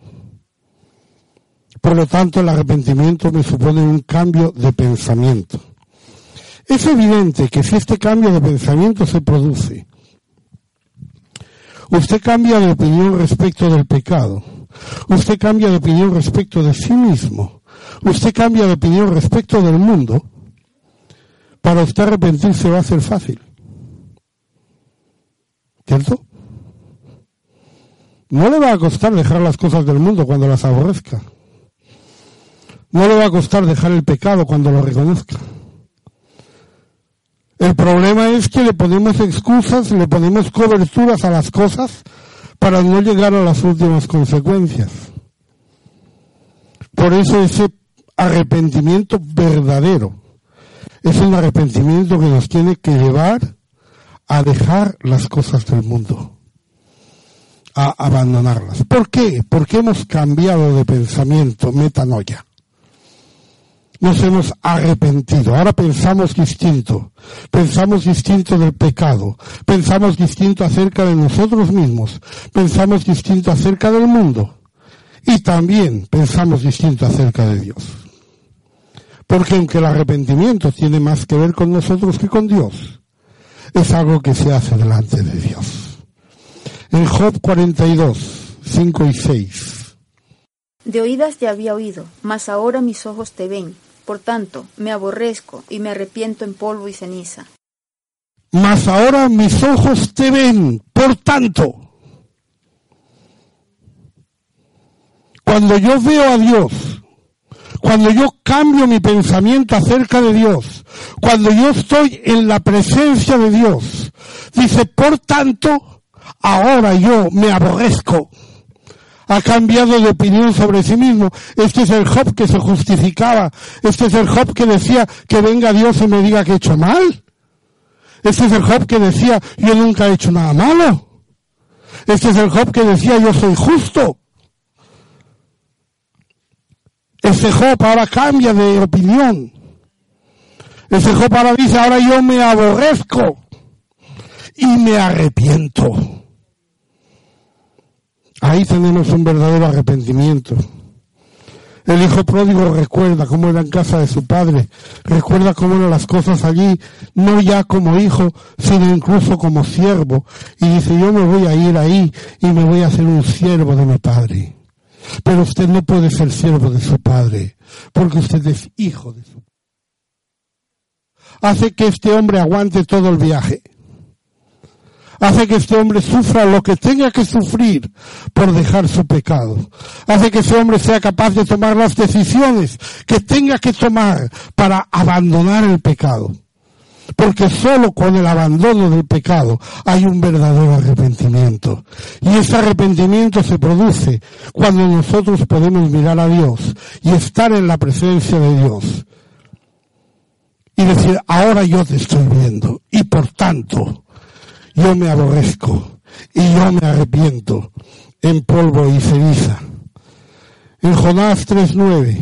Por lo tanto, el arrepentimiento me supone un cambio de pensamiento. Es evidente que si este cambio de pensamiento se produce, usted cambia de opinión respecto del pecado, usted cambia de opinión respecto de sí mismo, usted cambia de opinión respecto del mundo, para usted arrepentirse va a ser fácil. ¿Cierto? No le va a costar dejar las cosas del mundo cuando las aborrezca. No le va a costar dejar el pecado cuando lo reconozca. El problema es que le ponemos excusas, le ponemos coberturas a las cosas para no llegar a las últimas consecuencias. Por eso ese arrepentimiento verdadero es un arrepentimiento que nos tiene que llevar a dejar las cosas del mundo, a abandonarlas. ¿Por qué? Porque hemos cambiado de pensamiento, metanoia. Nos hemos arrepentido. Ahora pensamos distinto. Pensamos distinto del pecado. Pensamos distinto acerca de nosotros mismos. Pensamos distinto acerca del mundo. Y también pensamos distinto acerca de Dios. Porque aunque el arrepentimiento tiene más que ver con nosotros que con Dios, es algo que se hace delante de Dios. En Job 42, 5 y 6. De oídas te había oído, mas ahora mis ojos te ven. Por tanto, me aborrezco y me arrepiento en polvo y ceniza. Mas ahora mis ojos te ven. Por tanto, cuando yo veo a Dios, cuando yo cambio mi pensamiento acerca de Dios, cuando yo estoy en la presencia de Dios, dice, por tanto, ahora yo me aborrezco. Ha cambiado de opinión sobre sí mismo. Este es el Job que se justificaba. Este es el Job que decía que venga Dios y me diga que he hecho mal. Este es el Job que decía yo nunca he hecho nada malo. Este es el Job que decía yo soy justo. Ese Job ahora cambia de opinión. Ese Job ahora dice, ahora yo me aborrezco y me arrepiento. Ahí tenemos un verdadero arrepentimiento. El hijo pródigo recuerda cómo era en casa de su padre, recuerda cómo eran las cosas allí, no ya como hijo, sino incluso como siervo. Y dice, yo me voy a ir ahí y me voy a hacer un siervo de mi padre. Pero usted no puede ser siervo de su padre, porque usted es hijo de su padre. Hace que este hombre aguante todo el viaje hace que este hombre sufra lo que tenga que sufrir por dejar su pecado. Hace que ese hombre sea capaz de tomar las decisiones que tenga que tomar para abandonar el pecado. Porque solo con el abandono del pecado hay un verdadero arrepentimiento. Y ese arrepentimiento se produce cuando nosotros podemos mirar a Dios y estar en la presencia de Dios. Y decir, ahora yo te estoy viendo. Y por tanto, yo me aborrezco y yo me arrepiento en polvo y ceniza. En Jonás 3.9.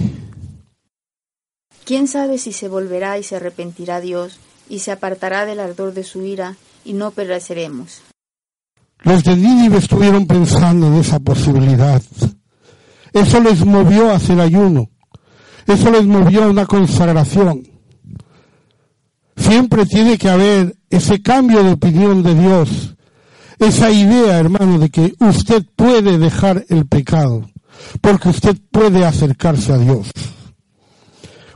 ¿Quién sabe si se volverá y se arrepentirá Dios y se apartará del ardor de su ira y no pereceremos? Los de Nínive estuvieron pensando en esa posibilidad. Eso les movió a hacer ayuno. Eso les movió a una consagración. Siempre tiene que haber ese cambio de opinión de Dios, esa idea, hermano, de que usted puede dejar el pecado, porque usted puede acercarse a Dios.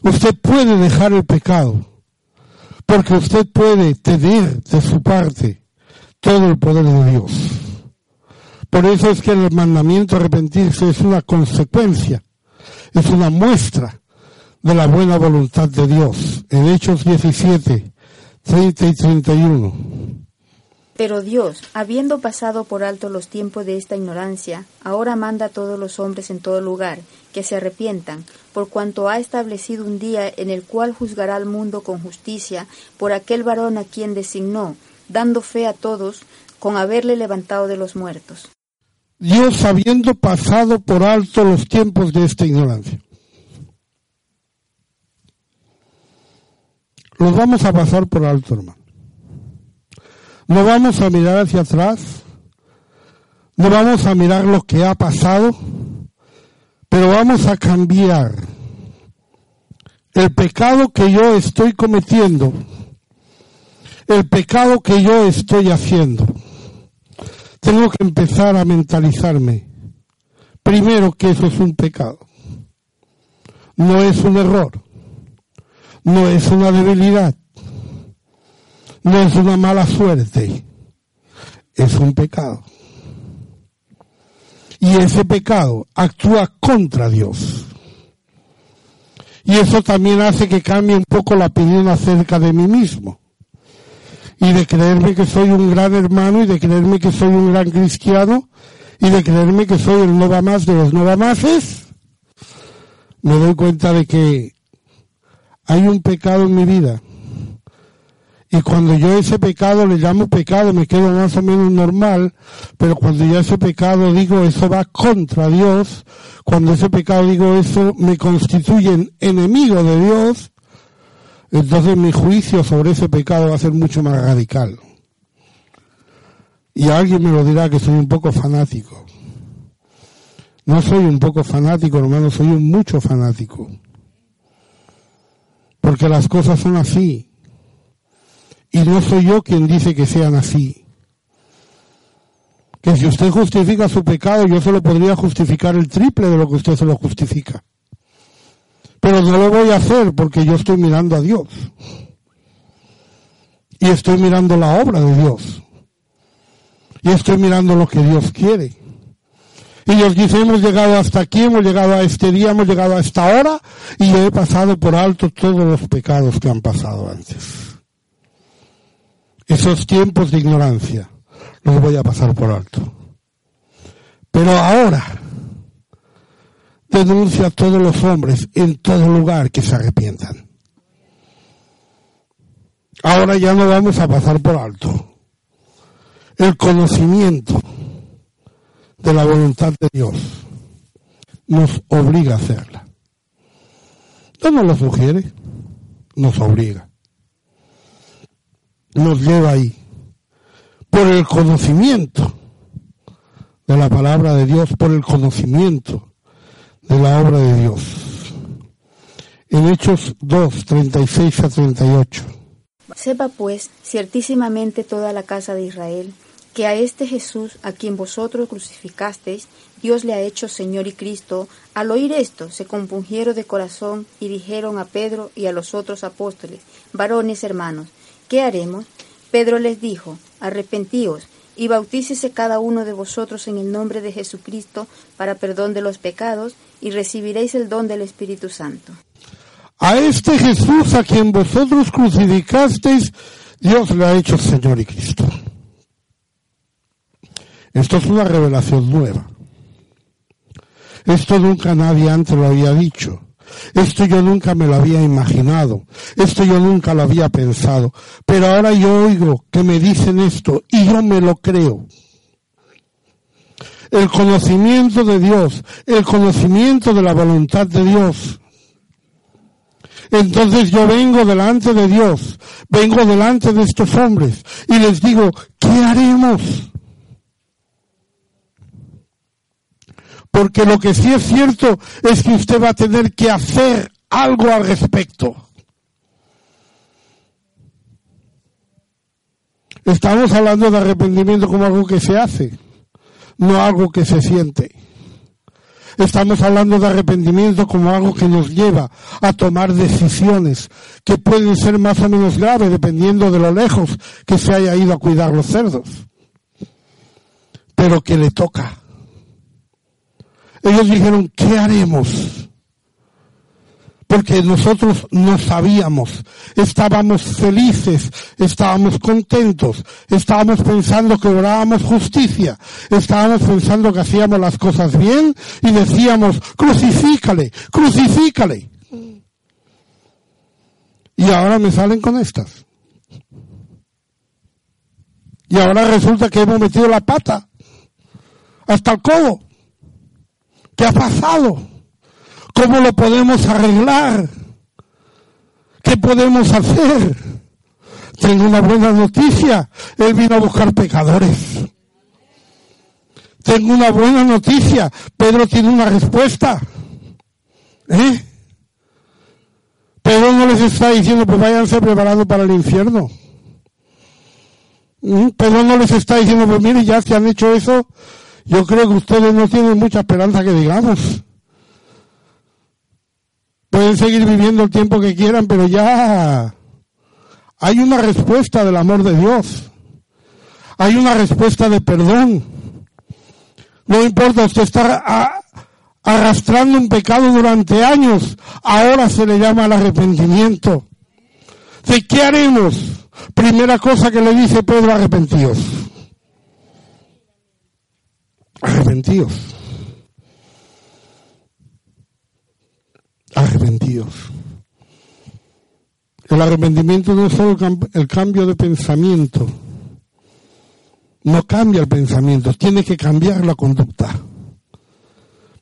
Usted puede dejar el pecado, porque usted puede tener de su parte todo el poder de Dios. Por eso es que el mandamiento arrepentirse es una consecuencia, es una muestra de la buena voluntad de Dios. En Hechos 17, 30 y 31. Pero Dios, habiendo pasado por alto los tiempos de esta ignorancia, ahora manda a todos los hombres en todo lugar que se arrepientan, por cuanto ha establecido un día en el cual juzgará al mundo con justicia por aquel varón a quien designó, dando fe a todos con haberle levantado de los muertos. Dios habiendo pasado por alto los tiempos de esta ignorancia. Los vamos a pasar por alto, hermano. No vamos a mirar hacia atrás, no vamos a mirar lo que ha pasado, pero vamos a cambiar el pecado que yo estoy cometiendo, el pecado que yo estoy haciendo. Tengo que empezar a mentalizarme. Primero que eso es un pecado. No es un error no es una debilidad, no es una mala suerte, es un pecado. Y ese pecado actúa contra Dios. Y eso también hace que cambie un poco la opinión acerca de mí mismo. Y de creerme que soy un gran hermano y de creerme que soy un gran cristiano y de creerme que soy el no va más de los no va máses. Me doy cuenta de que hay un pecado en mi vida Y cuando yo ese pecado le llamo pecado, me quedo más o menos normal, pero cuando yo ese pecado digo eso va contra Dios, cuando ese pecado digo eso me constituye enemigo de Dios, entonces mi juicio sobre ese pecado va a ser mucho más radical. Y alguien me lo dirá que soy un poco fanático. No soy un poco fanático, hermano, soy un mucho fanático. Porque las cosas son así. Y no soy yo quien dice que sean así. Que si usted justifica su pecado, yo se lo podría justificar el triple de lo que usted se lo justifica. Pero no lo voy a hacer porque yo estoy mirando a Dios. Y estoy mirando la obra de Dios. Y estoy mirando lo que Dios quiere. Y Dios dice, hemos llegado hasta aquí, hemos llegado a este día, hemos llegado a esta hora, y yo he pasado por alto todos los pecados que han pasado antes esos tiempos de ignorancia los voy a pasar por alto. Pero ahora denuncia a todos los hombres en todo lugar que se arrepientan. Ahora ya no vamos a pasar por alto el conocimiento de la voluntad de Dios nos obliga a hacerla. No nos lo sugiere, nos obliga nos lleva ahí. Por el conocimiento de la palabra de Dios, por el conocimiento de la obra de Dios. En Hechos 2, 36 a 38. Sepa pues ciertísimamente toda la casa de Israel que a este Jesús, a quien vosotros crucificasteis, Dios le ha hecho Señor y Cristo. Al oír esto, se compungieron de corazón y dijeron a Pedro y a los otros apóstoles, varones hermanos, ¿qué haremos? Pedro les dijo, arrepentíos y bautícese cada uno de vosotros en el nombre de Jesucristo para perdón de los pecados y recibiréis el don del Espíritu Santo. A este Jesús a quien vosotros crucificasteis, Dios le ha hecho Señor y Cristo. Esto es una revelación nueva. Esto nunca nadie antes lo había dicho. Esto yo nunca me lo había imaginado. Esto yo nunca lo había pensado. Pero ahora yo oigo que me dicen esto y yo me lo creo. El conocimiento de Dios, el conocimiento de la voluntad de Dios. Entonces yo vengo delante de Dios, vengo delante de estos hombres y les digo, ¿qué haremos? Porque lo que sí es cierto es que usted va a tener que hacer algo al respecto. Estamos hablando de arrepentimiento como algo que se hace, no algo que se siente. Estamos hablando de arrepentimiento como algo que nos lleva a tomar decisiones que pueden ser más o menos graves dependiendo de lo lejos que se haya ido a cuidar los cerdos, pero que le toca. Ellos dijeron, ¿qué haremos? Porque nosotros no sabíamos, estábamos felices, estábamos contentos, estábamos pensando que orábamos justicia, estábamos pensando que hacíamos las cosas bien y decíamos, crucifícale, crucifícale. Y ahora me salen con estas. Y ahora resulta que hemos metido la pata hasta el codo. ¿Qué ha pasado? ¿Cómo lo podemos arreglar? ¿Qué podemos hacer? Tengo una buena noticia. Él vino a buscar pecadores. Tengo una buena noticia. Pedro tiene una respuesta. ¿Eh? Pedro no les está diciendo, pues váyanse preparando para el infierno. ¿Mm? Pedro no les está diciendo, pues mire, ya se han hecho eso, yo creo que ustedes no tienen mucha esperanza que digamos. Pueden seguir viviendo el tiempo que quieran, pero ya hay una respuesta del amor de Dios. Hay una respuesta de perdón. No importa, usted está arrastrando un pecado durante años. Ahora se le llama el arrepentimiento. ¿De qué haremos? Primera cosa que le dice Pedro, arrepentidos arrepentidos. Arrepentidos. El arrepentimiento no es solo el cambio de pensamiento. No cambia el pensamiento, tiene que cambiar la conducta.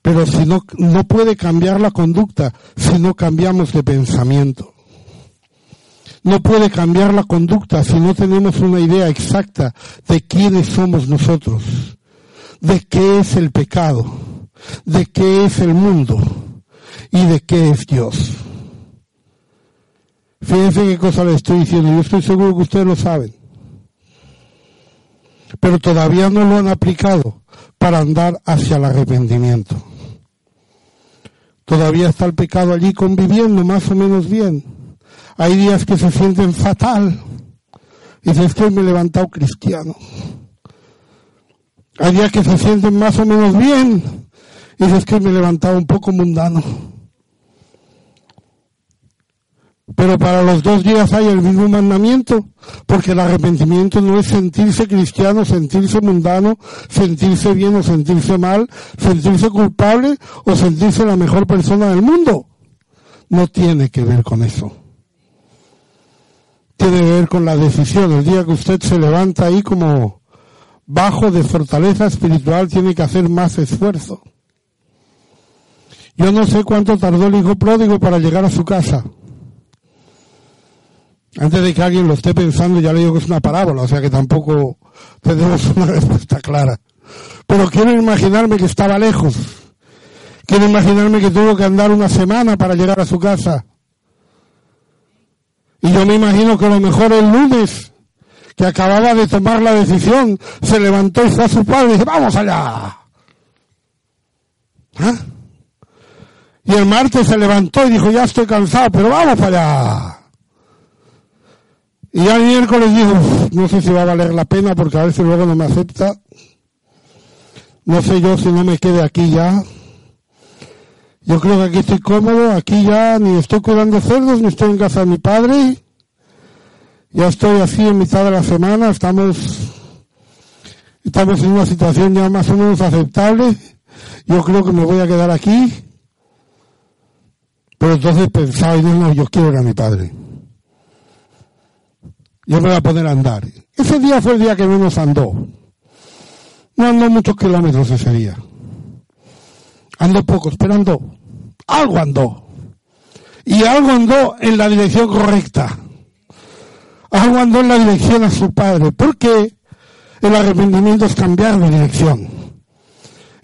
Pero si no, no puede cambiar la conducta si no cambiamos de pensamiento. No puede cambiar la conducta si no tenemos una idea exacta de quiénes somos nosotros, de qué es el pecado, de qué es el mundo y de qué es Dios. Fíjense qué cosa le estoy diciendo, yo estoy seguro que ustedes lo saben. Pero todavía no lo han aplicado para andar hacia el arrepentimiento. Todavía está el pecado allí conviviendo más o menos bien. Hay días que se sienten fatal. Dices que me he levantado cristiano. Hay días que se sienten más o menos bien. Y dices que me he levantado un poco mundano. Pero para los dos días hay el mismo mandamiento, porque el arrepentimiento no es sentirse cristiano, sentirse mundano, sentirse bien o sentirse mal, sentirse culpable o sentirse la mejor persona del mundo. No tiene que ver con eso. Tiene que ver con la decisión. El día que usted se levanta ahí como bajo de fortaleza espiritual, tiene que hacer más esfuerzo. Yo no sé cuánto tardó el hijo pródigo para llegar a su casa. Antes de que alguien lo esté pensando, ya le digo que es una parábola, o sea que tampoco tenemos una respuesta clara. Pero quiero imaginarme que estaba lejos. Quiero imaginarme que tuvo que andar una semana para llegar a su casa. Y yo me imagino que a lo mejor el lunes, que acababa de tomar la decisión, se levantó y fue a su padre y dijo, vamos allá. ¿Ah? Y el martes se levantó y dijo, ya estoy cansado, pero vamos allá. Y ya el miércoles dijo, no sé si va a valer la pena porque a veces luego no me acepta. No sé yo si no me quede aquí ya. Yo creo que aquí estoy cómodo, aquí ya ni estoy cuidando cerdos, ni estoy en casa de mi padre. Ya estoy así en mitad de la semana, estamos, estamos en una situación ya más o menos aceptable. Yo creo que me voy a quedar aquí. Pero entonces pensaba, no, no, yo quiero ir a mi padre yo me voy a poner a andar. Ese día fue el día que menos andó. No andó muchos kilómetros ese día. Andó pocos, pero andó. Algo andó. Y algo andó en la dirección correcta. En la dirección a su padre. Porque el arrepentimiento es cambiar de dirección.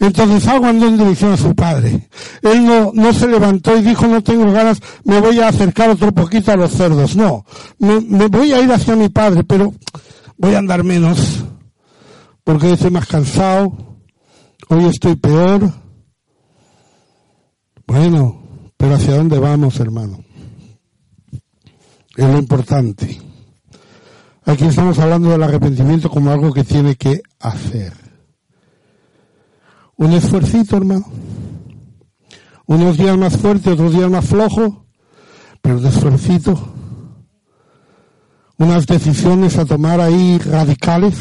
Entonces andó en dirección a su padre. Él no, no se levantó y dijo, no tengo ganas, me voy a acercar otro poquito a los cerdos. No, me, me voy a ir hacia mi padre, pero voy a andar menos, porque hoy estoy más cansado, hoy estoy peor. Bueno, pero ¿hacia dónde vamos, hermano? Es lo importante. Aquí estamos hablando del arrepentimiento como algo que tiene que hacer un esfuercito, hermano. Unos días más fuerte, otros días más flojo, pero un esfuercito. Unas decisiones a tomar ahí radicales,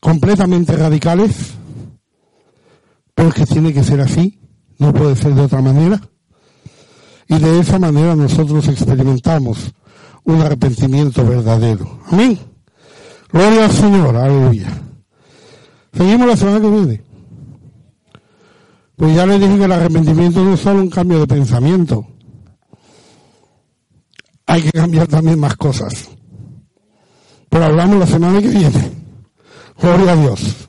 completamente radicales, pero que tiene que ser así, no puede ser de otra manera. Y de esa manera nosotros experimentamos un arrepentimiento verdadero. Amén. Gloria al Señor, aleluya. Seguimos la semana que viene. Pues ya les dije que el arrepentimiento no es solo un cambio de pensamiento. Hay que cambiar también más cosas. Pero hablamos la semana que viene. Gloria a Dios.